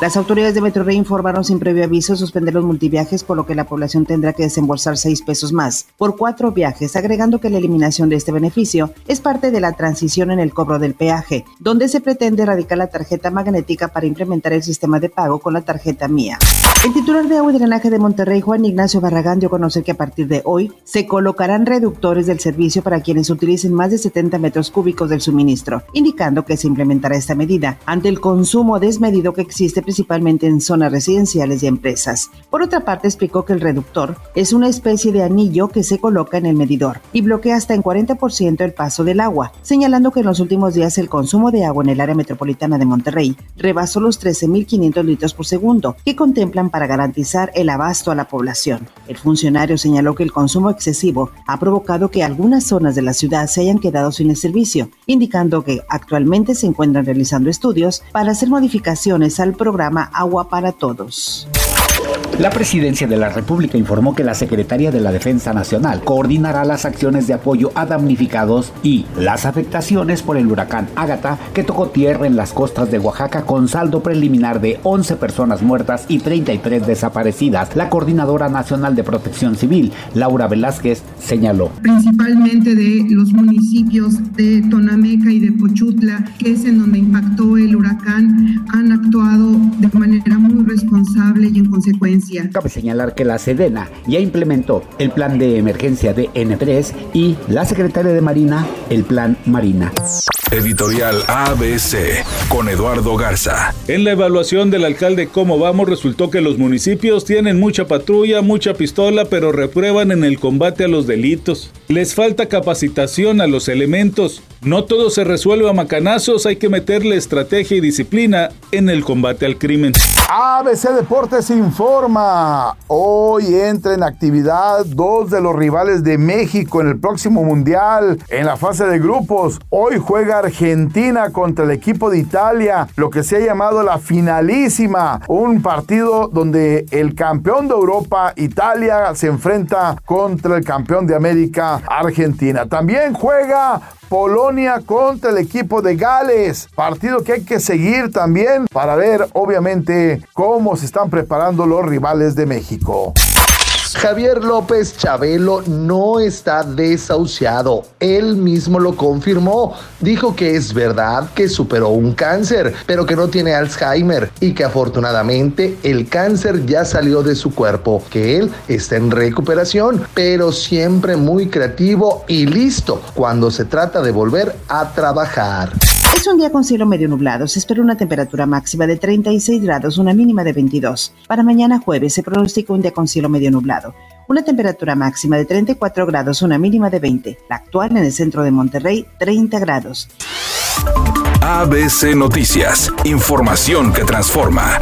Las autoridades de Metrorrey informaron sin previo aviso suspender los multiviajes, por lo que la población tendrá que desembolsar seis pesos más por cuatro viajes, agregando que la eliminación de este beneficio es parte de la transición en el cobro del peaje, donde se pretende erradicar la tarjeta magnética para implementar el sistema de pago con la tarjeta mía. El titular de agua y drenaje de Monterrey, Juan Ignacio Barragán, dio a conocer que a partir de hoy se colocarán reductores del servicio para quienes utilicen más de 70 metros cúbicos del suministro, indicando que se implementará esta medida ante el consumo desmedido que existe principalmente en zonas residenciales y empresas. Por otra parte, explicó que el reductor es una especie de anillo que se coloca en el medidor y bloquea hasta en 40% el paso del agua, señalando que en los últimos días el consumo de agua en el área metropolitana de Monterrey rebasó los 13.500 litros por segundo, que contemplan para garantizar el abasto a la población. El funcionario señaló que el consumo excesivo ha provocado que algunas zonas de la ciudad se hayan quedado sin el servicio, indicando que actualmente se encuentran realizando estudios para hacer modificaciones al programa Agua para Todos. La presidencia de la República informó que la Secretaría de la Defensa Nacional coordinará las acciones de apoyo a damnificados y las afectaciones por el huracán Ágata que tocó tierra en las costas de Oaxaca con saldo preliminar de 11 personas muertas y 33 desaparecidas. La Coordinadora Nacional de Protección Civil, Laura Velázquez, señaló. Principalmente de los municipios de Tonameca y de Pochutla, que es en donde impactó el huracán, responsable y en consecuencia Cabe señalar que la Sedena ya implementó el plan de emergencia de N3 y la Secretaria de Marina el plan Marina. Editorial ABC con Eduardo Garza. En la evaluación del alcalde Cómo Vamos resultó que los municipios tienen mucha patrulla, mucha pistola, pero reprueban en el combate a los delitos. Les falta capacitación a los elementos. No todo se resuelve a macanazos, hay que meterle estrategia y disciplina en el combate al crimen. ABC Deportes informa. Hoy entra en actividad dos de los rivales de México en el próximo Mundial en la fase de grupos. Hoy juega Argentina contra el equipo de Italia, lo que se ha llamado la finalísima. Un partido donde el campeón de Europa, Italia, se enfrenta contra el campeón de América, Argentina. También juega Polonia contra el equipo de Gales. Partido que hay que seguir también para ver, obviamente, cómo se están preparando los rivales de México. Javier López Chabelo no está desahuciado. Él mismo lo confirmó. Dijo que es verdad que superó un cáncer, pero que no tiene Alzheimer y que afortunadamente el cáncer ya salió de su cuerpo, que él está en recuperación, pero siempre muy creativo y listo cuando se trata de volver a trabajar. Es un día con cielo medio nublado. Se espera una temperatura máxima de 36 grados, una mínima de 22. Para mañana jueves se pronostica un día con cielo medio nublado. Una temperatura máxima de 34 grados, una mínima de 20. La actual en el centro de Monterrey, 30 grados. ABC Noticias. Información que transforma.